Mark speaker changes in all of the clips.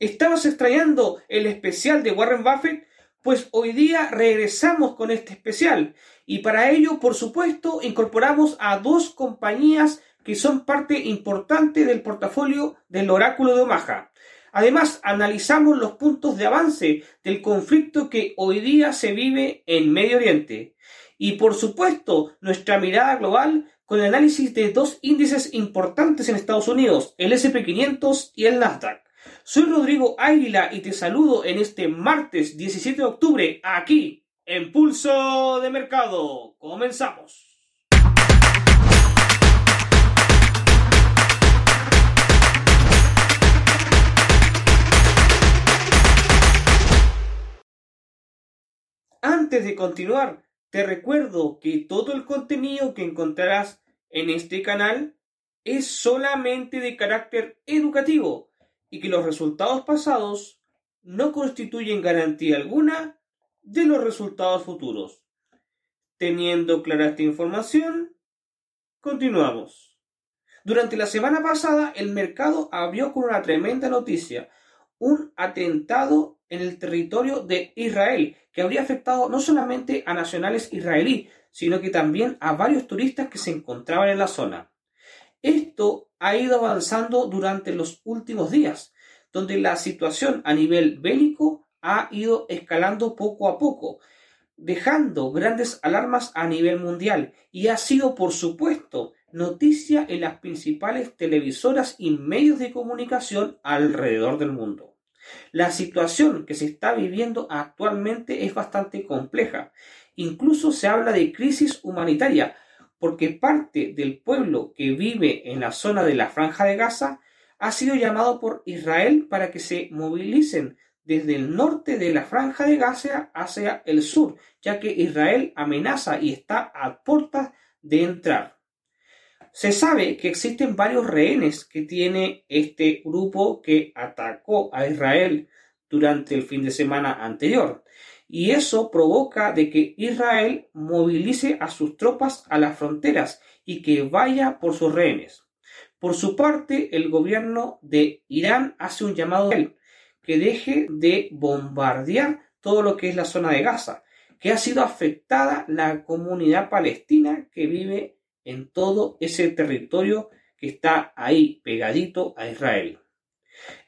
Speaker 1: ¿Estabas extrañando el especial de Warren Buffett? Pues hoy día regresamos con este especial y para ello, por supuesto, incorporamos a dos compañías que son parte importante del portafolio del oráculo de Omaha. Además, analizamos los puntos de avance del conflicto que hoy día se vive en Medio Oriente. Y por supuesto, nuestra mirada global con el análisis de dos índices importantes en Estados Unidos, el SP500 y el Nasdaq. Soy Rodrigo Águila y te saludo en este martes 17 de octubre aquí en Pulso de Mercado. Comenzamos. Antes de continuar, te recuerdo que todo el contenido que encontrarás en este canal es solamente de carácter educativo y que los resultados pasados no constituyen garantía alguna de los resultados futuros. Teniendo clara esta información, continuamos. Durante la semana pasada el mercado abrió con una tremenda noticia, un atentado en el territorio de Israel, que habría afectado no solamente a nacionales israelíes, sino que también a varios turistas que se encontraban en la zona. Esto ha ido avanzando durante los últimos días, donde la situación a nivel bélico ha ido escalando poco a poco, dejando grandes alarmas a nivel mundial y ha sido, por supuesto, noticia en las principales televisoras y medios de comunicación alrededor del mundo. La situación que se está viviendo actualmente es bastante compleja. Incluso se habla de crisis humanitaria, porque parte del pueblo que vive en la zona de la franja de Gaza ha sido llamado por Israel para que se movilicen desde el norte de la franja de Gaza hacia el sur, ya que Israel amenaza y está a puertas de entrar. Se sabe que existen varios rehenes que tiene este grupo que atacó a Israel durante el fin de semana anterior. Y eso provoca de que Israel movilice a sus tropas a las fronteras y que vaya por sus rehenes. Por su parte, el gobierno de Irán hace un llamado a él que deje de bombardear todo lo que es la zona de Gaza, que ha sido afectada la comunidad palestina que vive en todo ese territorio que está ahí pegadito a Israel.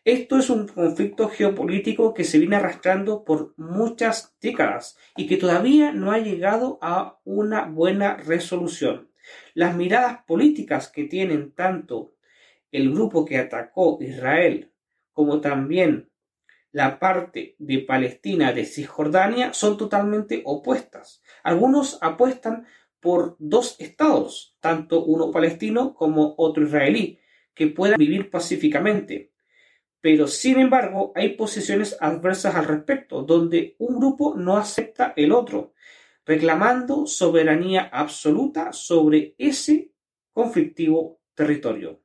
Speaker 1: Esto es un conflicto geopolítico que se viene arrastrando por muchas décadas y que todavía no ha llegado a una buena resolución. Las miradas políticas que tienen tanto el grupo que atacó Israel como también la parte de Palestina de Cisjordania son totalmente opuestas. Algunos apuestan por dos estados, tanto uno palestino como otro israelí, que puedan vivir pacíficamente. Pero sin embargo hay posiciones adversas al respecto, donde un grupo no acepta el otro, reclamando soberanía absoluta sobre ese conflictivo territorio.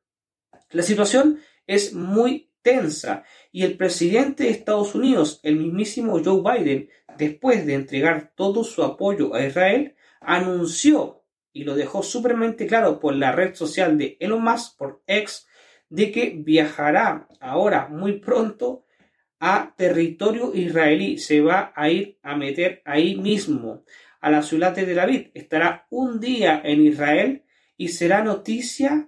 Speaker 1: La situación es muy tensa y el presidente de Estados Unidos, el mismísimo Joe Biden, después de entregar todo su apoyo a Israel, anunció y lo dejó súpermente claro por la red social de Elon Musk, por X, de que viajará ahora muy pronto a territorio israelí. Se va a ir a meter ahí mismo, a la ciudad de Tel Aviv. Estará un día en Israel y será noticia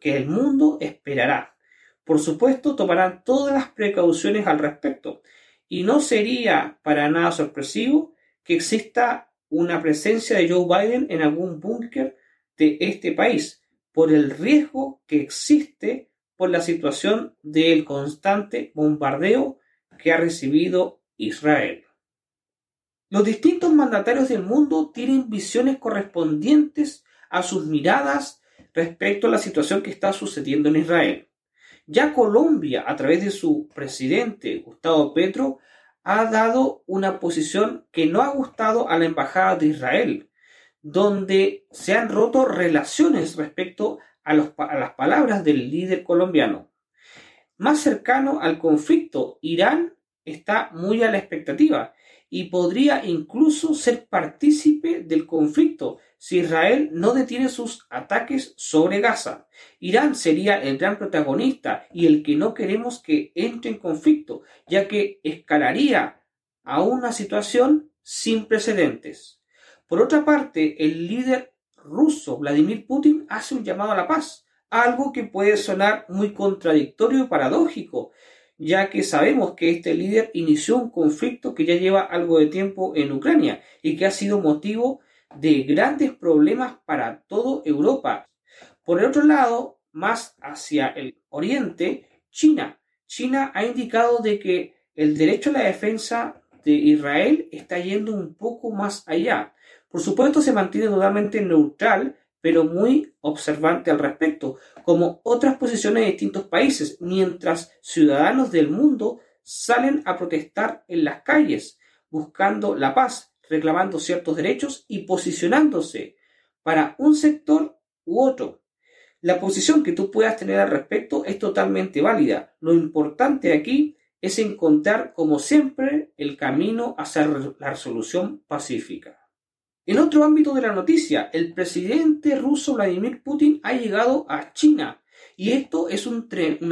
Speaker 1: que el mundo esperará. Por supuesto, tomarán todas las precauciones al respecto. Y no sería para nada sorpresivo que exista una presencia de Joe Biden en algún búnker de este país, por el riesgo que existe por la situación del constante bombardeo que ha recibido Israel. Los distintos mandatarios del mundo tienen visiones correspondientes a sus miradas respecto a la situación que está sucediendo en Israel. Ya Colombia, a través de su presidente Gustavo Petro, ha dado una posición que no ha gustado a la Embajada de Israel, donde se han roto relaciones respecto a, las palabras del líder colombiano. Más cercano al conflicto, Irán está muy a la expectativa y podría incluso ser partícipe del conflicto si Israel no detiene sus ataques sobre Gaza. Irán sería el gran protagonista y el que no queremos que entre en conflicto, ya que escalaría a una situación sin precedentes. Por otra parte, el líder ruso Vladimir Putin hace un llamado a la paz, algo que puede sonar muy contradictorio y paradójico, ya que sabemos que este líder inició un conflicto que ya lleva algo de tiempo en Ucrania y que ha sido motivo de grandes problemas para toda Europa. Por el otro lado, más hacia el oriente, China. China ha indicado de que el derecho a la defensa de Israel está yendo un poco más allá. Por supuesto, se mantiene totalmente neutral pero muy observante al respecto, como otras posiciones de distintos países, mientras ciudadanos del mundo salen a protestar en las calles, buscando la paz, reclamando ciertos derechos y posicionándose para un sector u otro. La posición que tú puedas tener al respecto es totalmente válida. Lo importante aquí es encontrar, como siempre, el camino hacia la resolución pacífica. En otro ámbito de la noticia, el presidente ruso Vladimir Putin ha llegado a China. Y esto es una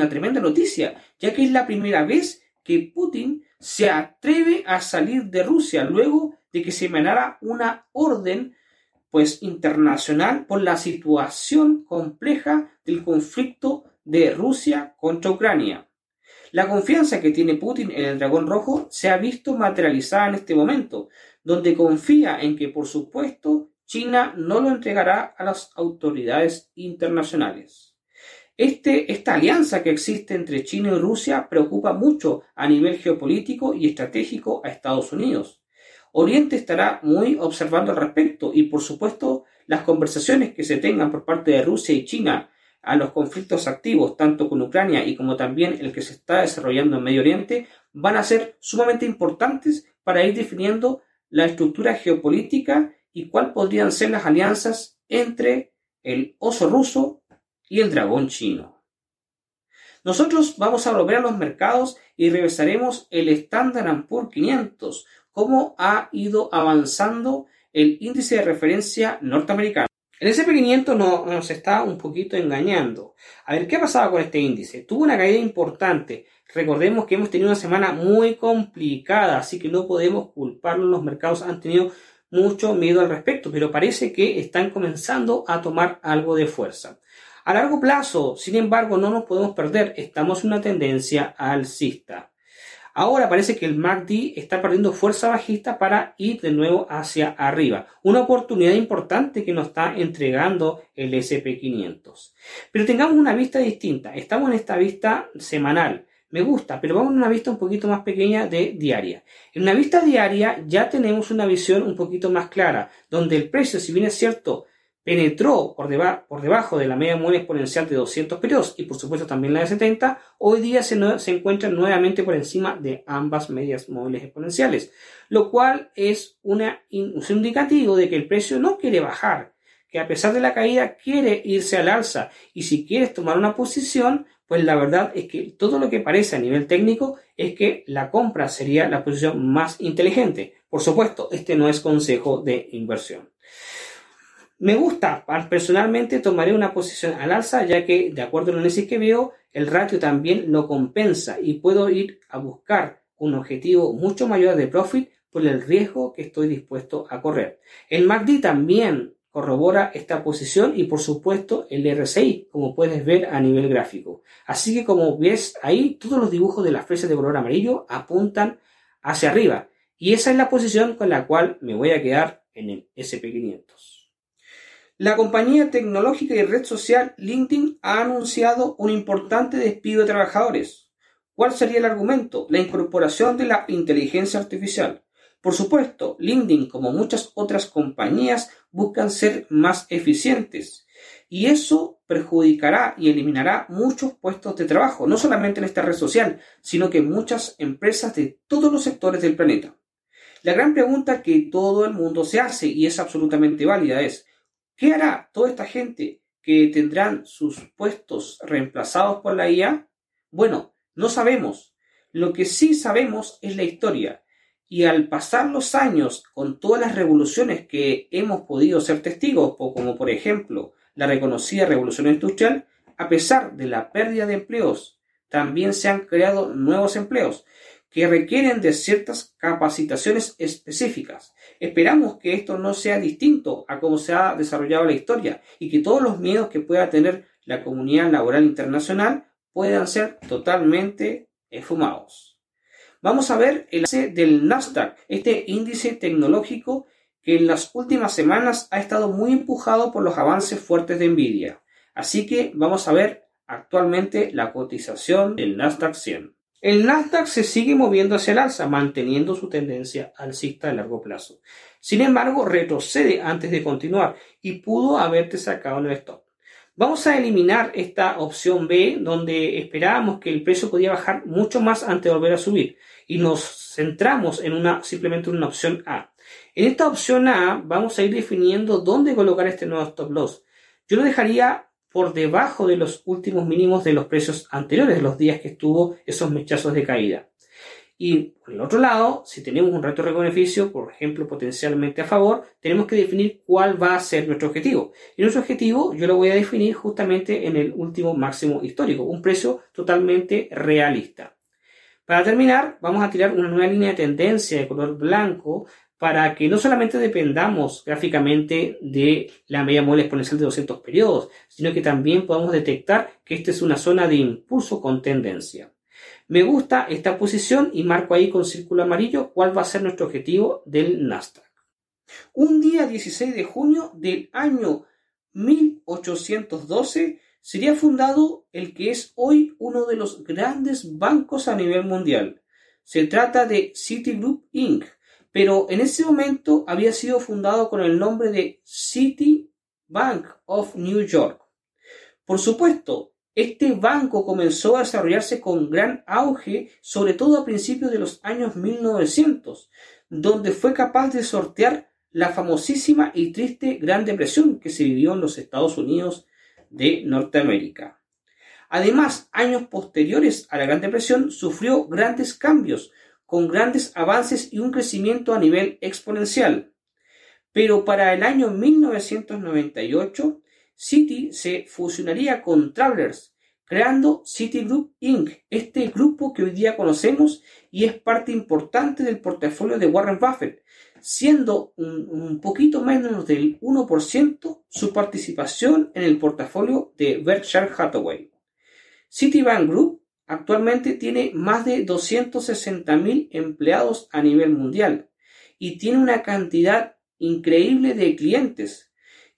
Speaker 1: tremenda noticia, ya que es la primera vez que Putin se atreve a salir de Rusia luego de que se emanara una orden pues internacional por la situación compleja del conflicto de Rusia contra Ucrania. La confianza que tiene Putin en el dragón rojo se ha visto materializada en este momento, donde confía en que, por supuesto, China no lo entregará a las autoridades internacionales. Este, esta alianza que existe entre China y Rusia preocupa mucho a nivel geopolítico y estratégico a Estados Unidos. Oriente estará muy observando al respecto y, por supuesto, las conversaciones que se tengan por parte de Rusia y China a los conflictos activos, tanto con Ucrania y como también el que se está desarrollando en Medio Oriente, van a ser sumamente importantes para ir definiendo la estructura geopolítica y cuál podrían ser las alianzas entre el oso ruso y el dragón chino. Nosotros vamos a volver a los mercados y revisaremos el Standard Poor's 500, cómo ha ido avanzando el índice de referencia norteamericano. El SP500 nos está un poquito engañando. A ver, ¿qué ha pasado con este índice? Tuvo una caída importante, Recordemos que hemos tenido una semana muy complicada, así que no podemos culparlo. Los mercados han tenido mucho miedo al respecto, pero parece que están comenzando a tomar algo de fuerza. A largo plazo, sin embargo, no nos podemos perder, estamos en una tendencia alcista. Ahora parece que el MACD está perdiendo fuerza bajista para ir de nuevo hacia arriba. Una oportunidad importante que nos está entregando el SP500. Pero tengamos una vista distinta. Estamos en esta vista semanal me gusta, pero vamos a una vista un poquito más pequeña de diaria. En una vista diaria ya tenemos una visión un poquito más clara, donde el precio, si bien es cierto, penetró por, por debajo de la media móvil exponencial de 200 periodos y por supuesto también la de 70, hoy día se, se encuentra nuevamente por encima de ambas medias móviles exponenciales, lo cual es un indicativo de que el precio no quiere bajar, que a pesar de la caída quiere irse al alza y si quieres tomar una posición, pues la verdad es que todo lo que parece a nivel técnico es que la compra sería la posición más inteligente. Por supuesto, este no es consejo de inversión. Me gusta, personalmente tomaré una posición al alza ya que de acuerdo al análisis que veo, el ratio también lo compensa y puedo ir a buscar un objetivo mucho mayor de profit por el riesgo que estoy dispuesto a correr. El MACD también corrobora esta posición y por supuesto el RSI, como puedes ver a nivel gráfico. Así que como ves ahí, todos los dibujos de las flechas de color amarillo apuntan hacia arriba. Y esa es la posición con la cual me voy a quedar en el SP500. La compañía tecnológica y red social LinkedIn ha anunciado un importante despido de trabajadores. ¿Cuál sería el argumento? La incorporación de la inteligencia artificial. Por supuesto, LinkedIn, como muchas otras compañías, buscan ser más eficientes y eso perjudicará y eliminará muchos puestos de trabajo, no solamente en esta red social, sino que en muchas empresas de todos los sectores del planeta. La gran pregunta que todo el mundo se hace y es absolutamente válida es, ¿qué hará toda esta gente que tendrán sus puestos reemplazados por la IA? Bueno, no sabemos. Lo que sí sabemos es la historia. Y al pasar los años con todas las revoluciones que hemos podido ser testigos, como por ejemplo la reconocida revolución industrial, a pesar de la pérdida de empleos, también se han creado nuevos empleos que requieren de ciertas capacitaciones específicas. Esperamos que esto no sea distinto a cómo se ha desarrollado la historia y que todos los miedos que pueda tener la comunidad laboral internacional puedan ser totalmente esfumados. Vamos a ver el índice del Nasdaq, este índice tecnológico que en las últimas semanas ha estado muy empujado por los avances fuertes de Nvidia. Así que vamos a ver actualmente la cotización del Nasdaq 100. El Nasdaq se sigue moviendo hacia el alza, manteniendo su tendencia alcista a largo plazo. Sin embargo, retrocede antes de continuar y pudo haberte sacado el stop. Vamos a eliminar esta opción B, donde esperábamos que el precio podía bajar mucho más antes de volver a subir, y nos centramos en una simplemente en una opción A. En esta opción A vamos a ir definiendo dónde colocar este nuevo stop loss. Yo lo dejaría por debajo de los últimos mínimos de los precios anteriores, los días que estuvo esos mechazos de caída. Y por el otro lado, si tenemos un reto de beneficio, por ejemplo, potencialmente a favor, tenemos que definir cuál va a ser nuestro objetivo. Y nuestro objetivo yo lo voy a definir justamente en el último máximo histórico, un precio totalmente realista. Para terminar, vamos a tirar una nueva línea de tendencia de color blanco para que no solamente dependamos gráficamente de la media móvil exponencial de 200 periodos, sino que también podamos detectar que esta es una zona de impulso con tendencia. Me gusta esta posición y marco ahí con círculo amarillo cuál va a ser nuestro objetivo del Nasdaq. Un día 16 de junio del año 1812 sería fundado el que es hoy uno de los grandes bancos a nivel mundial. Se trata de Citigroup Inc., pero en ese momento había sido fundado con el nombre de City Bank of New York. Por supuesto, este banco comenzó a desarrollarse con gran auge, sobre todo a principios de los años 1900, donde fue capaz de sortear la famosísima y triste Gran Depresión que se vivió en los Estados Unidos de Norteamérica. Además, años posteriores a la Gran Depresión sufrió grandes cambios, con grandes avances y un crecimiento a nivel exponencial. Pero para el año 1998, Citi se fusionaría con Travelers, creando Citigroup Inc., este grupo que hoy día conocemos y es parte importante del portafolio de Warren Buffett, siendo un, poquito menos del 1% su participación en el portafolio de Berkshire Hathaway. Citibank Group Actualmente tiene más de 260.000 empleados a nivel mundial y tiene una cantidad increíble de clientes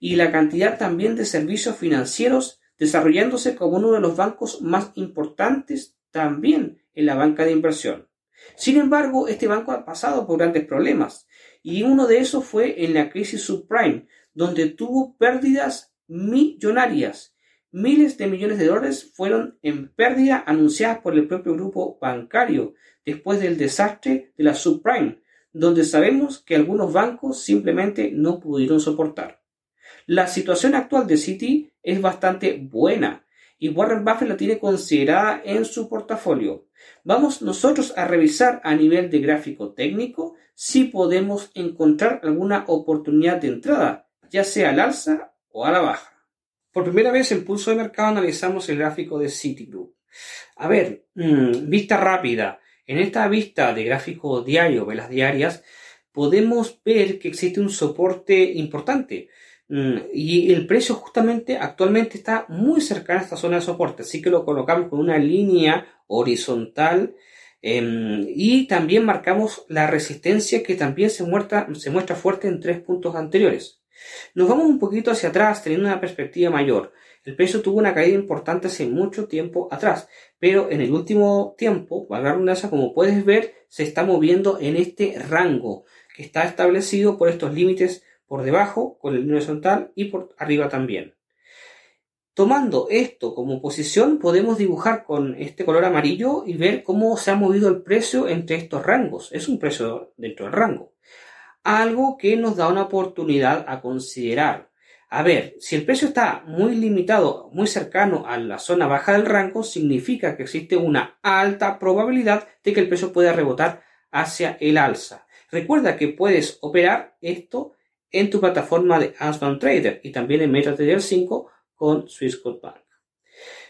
Speaker 1: y la cantidad también de servicios financieros desarrollándose como uno de los bancos más importantes también en la banca de inversión. Sin embargo, este banco ha pasado por grandes problemas y uno de esos fue en la crisis subprime, donde tuvo pérdidas millonarias Miles de millones de dólares fueron en pérdida anunciadas por el propio grupo bancario después del desastre de la subprime, donde sabemos que algunos bancos simplemente no pudieron soportar. La situación actual de Citi es bastante buena y Warren Buffett la tiene considerada en su portafolio. Vamos nosotros a revisar a nivel de gráfico técnico si podemos encontrar alguna oportunidad de entrada, ya sea al alza o a la baja. Por primera vez en Pulso de Mercado analizamos el gráfico de Citigroup. A ver, mm, vista rápida. En esta vista de gráfico diario, velas diarias, podemos ver que existe un soporte importante. Mm, y el precio justamente actualmente está muy cercano a esta zona de soporte. Así que lo colocamos con una línea horizontal em, y también marcamos la resistencia que también se muestra, fuerte en tres puntos anteriores. Nos vamos un poquito hacia atrás teniendo una perspectiva mayor. El precio tuvo una caída importante hace mucho tiempo atrás, pero en el último tiempo, valga la como puedes ver, se está moviendo en este rango que está establecido por estos límites por debajo con el horizontal y por arriba también. Tomando esto como posición, podemos dibujar con este color amarillo y ver cómo se ha movido el precio entre estos rangos. Es un precio dentro del rango algo que nos da una oportunidad a considerar. A ver, si el precio está muy limitado, muy cercano a la zona baja del rango, significa que existe una alta probabilidad de que el precio pueda rebotar hacia el alza. Recuerda que puedes operar esto en tu plataforma de Asban Trader y también en MetaTrader 5 con Swissquote Bank.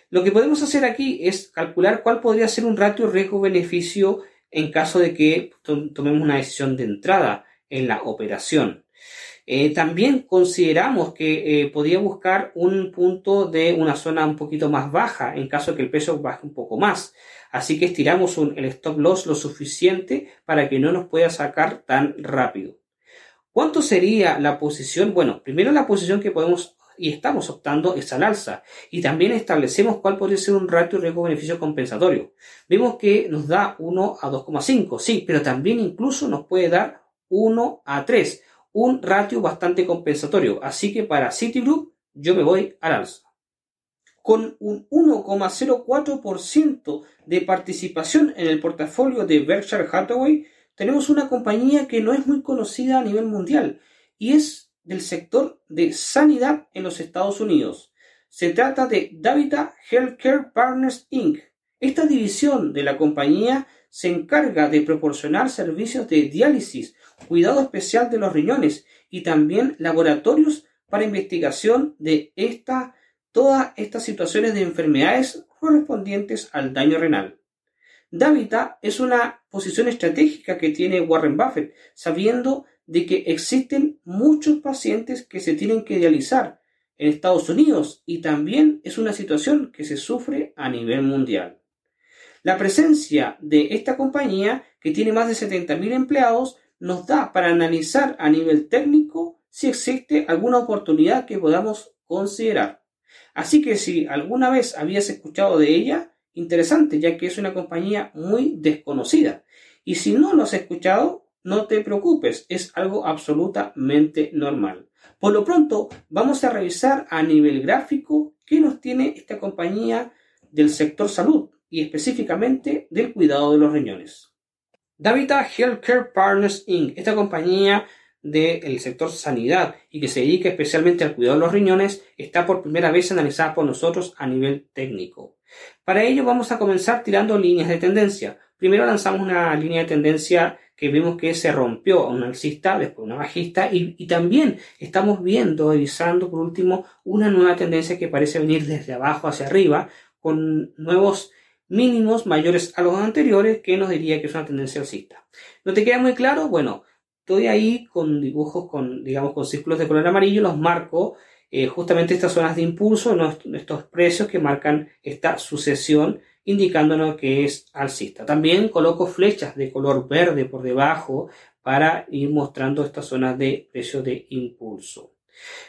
Speaker 1: Lo que podemos hacer aquí es calcular cuál podría ser un ratio riesgo-beneficio en caso de que tomemos una decisión de entrada en la operación. Eh, también consideramos que eh, podría buscar un punto de una zona un poquito más baja en caso de que el peso baje un poco más. Así que estiramos el stop loss lo suficiente para que no nos pueda sacar tan rápido. ¿Cuánto sería la posición? Bueno, primero la posición que podemos y estamos optando es al alza. Y también establecemos cuál podría ser un ratio riesgo-beneficio compensatorio. Vemos que nos da 1 a 2,5, sí, pero también incluso nos puede dar 1 a 3 un ratio bastante compensatorio. Así que para Citigroup yo me voy al alza. Con un 1,04% de participación en el portafolio de Berkshire Hathaway, tenemos una compañía que no es muy conocida a nivel mundial y es del sector de sanidad en los Estados Unidos. Se trata de Davita Healthcare Partners Inc. Esta división de la compañía se encarga de proporcionar servicios de diálisis cuidado especial de los riñones y también laboratorios para investigación de todas estas situaciones de enfermedades correspondientes al daño renal. Davita es una posición estratégica que tiene Warren Buffett, sabiendo de que existen muchos pacientes que se tienen que dializar en Estados Unidos y también es una situación que se sufre a nivel mundial. La presencia de esta compañía, que tiene más de 70.000 empleados, nos da para analizar a nivel técnico si existe alguna oportunidad que podamos considerar. Así que si alguna vez habías escuchado de ella, interesante, ya que es una compañía muy desconocida. Y si no lo has escuchado, no te preocupes, es algo absolutamente normal. Por lo pronto, vamos a revisar a nivel gráfico qué nos tiene esta compañía del sector salud y específicamente del cuidado de los riñones. Davita Healthcare Partners Inc., esta compañía del sector sanidad y que se dedica especialmente al cuidado de los riñones, está por primera vez analizada por nosotros a nivel técnico. Para ello vamos a comenzar tirando líneas de tendencia. Primero lanzamos una línea de tendencia que vemos que se rompió a un alcista, después una bajista, y, y, también estamos viendo, revisando por último, una nueva tendencia que parece venir desde abajo hacia arriba, con nuevos mínimos mayores a los anteriores, que nos diría que es una tendencia alcista. ¿No te queda muy claro? Bueno, estoy ahí con dibujos con, digamos, con círculos de color amarillo, los marco eh, justamente estas zonas de impulso, estos precios que marcan esta sucesión, indicándonos que es alcista. También coloco flechas de color verde por debajo para ir mostrando estas zonas de precios de impulso.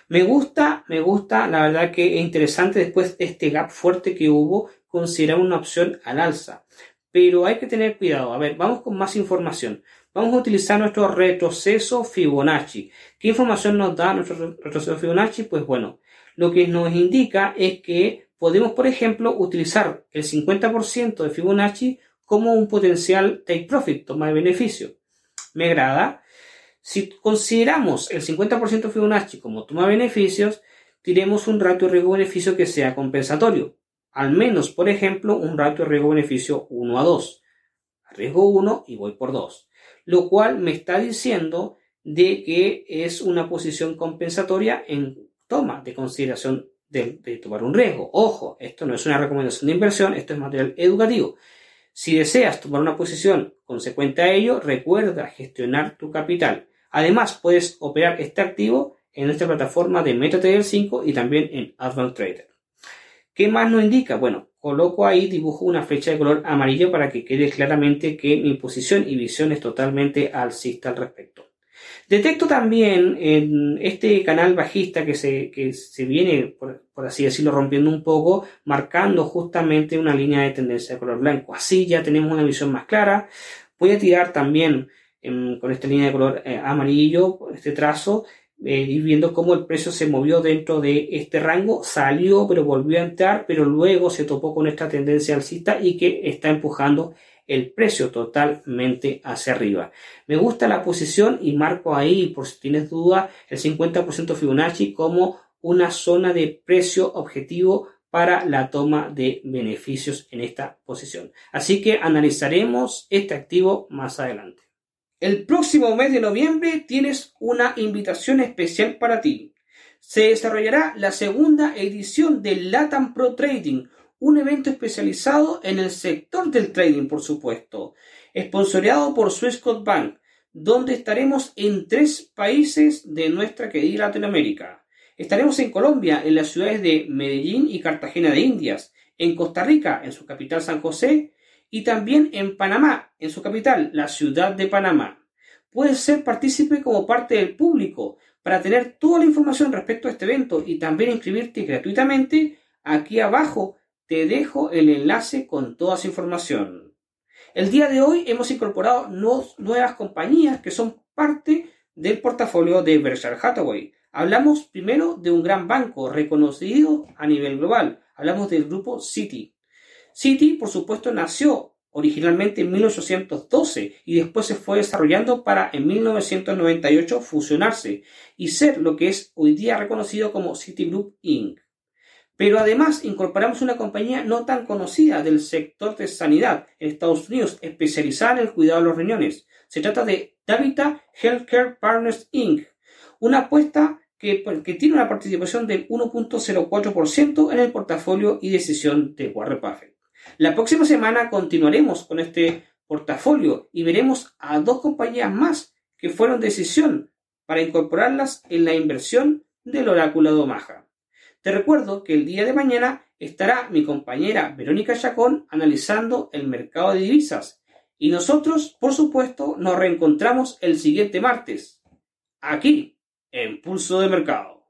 Speaker 1: Me gusta, me gusta, la verdad que es interesante después de este gap fuerte que hubo, considerar una opción al alza. Pero hay que tener cuidado. A ver, vamos con más información. Vamos a utilizar nuestro retroceso Fibonacci. ¿Qué información nos da nuestro retroceso Fibonacci? Pues bueno, lo que nos indica es que podemos, por ejemplo, utilizar el 50% de Fibonacci como un potencial take profit, toma de beneficio. Me agrada. Si consideramos el 50% de Fibonacci como toma de beneficios, tenemos un ratio riesgo-beneficio que sea compensatorio al menos, por ejemplo, un ratio riesgo-beneficio 1 a 2. Arriesgo 1 y voy por 2. Lo cual me está diciendo de que es una posición compensatoria en toma de consideración de, tomar un riesgo. Ojo, esto no es una recomendación de inversión, esto es material educativo. Si deseas tomar una posición consecuente a ello, recuerda gestionar tu capital. Además, puedes operar este activo en nuestra plataforma de MetaTrader 5 y también en Advanced Trader. ¿Qué más nos indica? Bueno, coloco ahí, dibujo una flecha de color amarillo para que quede claramente que mi posición y visión es totalmente alcista al respecto. Detecto también en este canal bajista que se, que se viene, por, así decirlo, rompiendo un poco, marcando justamente una línea de tendencia de color blanco. Así ya tenemos una visión más clara. Voy a tirar también con esta línea de color eh, amarillo, este trazo, eh, ir viendo cómo el precio se movió dentro de este rango, salió pero volvió a entrar, pero luego se topó con esta tendencia alcista y que está empujando el precio totalmente hacia arriba. Me gusta la posición y marco ahí, por si tienes duda, el 50% Fibonacci como
Speaker 2: una zona de precio objetivo para la toma de beneficios en esta posición. Así que analizaremos este activo más adelante.
Speaker 1: El próximo mes de noviembre tienes una invitación especial para ti. Se desarrollará la segunda edición del Latam Pro Trading, un evento especializado en el sector del trading, por supuesto, esponsoreado por Swissquote Bank, donde estaremos en tres países de nuestra querida Latinoamérica. Estaremos en Colombia, en las ciudades de Medellín y Cartagena de Indias, en Costa Rica, en su capital San José, y también en Panamá, en su capital, la ciudad de Panamá. Puedes ser partícipe como parte del público para tener toda la información respecto a este evento y también inscribirte gratuitamente. Aquí abajo te dejo el enlace con toda esa información. El día de hoy hemos incorporado nuevas compañías que son parte del portafolio de Berkshire Hathaway. Hablamos primero de un gran banco reconocido a nivel global. Hablamos del grupo Citi. Citi, por supuesto, nació originalmente en 1812 y después se fue desarrollando para en 1998 fusionarse y ser lo que es hoy día reconocido como Citigroup Inc. Pero además incorporamos una compañía no tan conocida del sector de sanidad en Estados Unidos, especializada en el cuidado de los riñones. Se trata de Davita Healthcare Partners Inc., una apuesta que, que tiene una participación del 1.04% en el portafolio y decisión de Warren Buffett. La próxima semana continuaremos con este portafolio y veremos a dos compañías más que fueron decisión para incorporarlas en la inversión del oráculo de Omaha. Te recuerdo que el día de mañana estará mi compañera Verónica Chacón analizando el mercado de divisas. Y nosotros, por supuesto, nos reencontramos el siguiente martes, aquí, en Pulso de Mercado.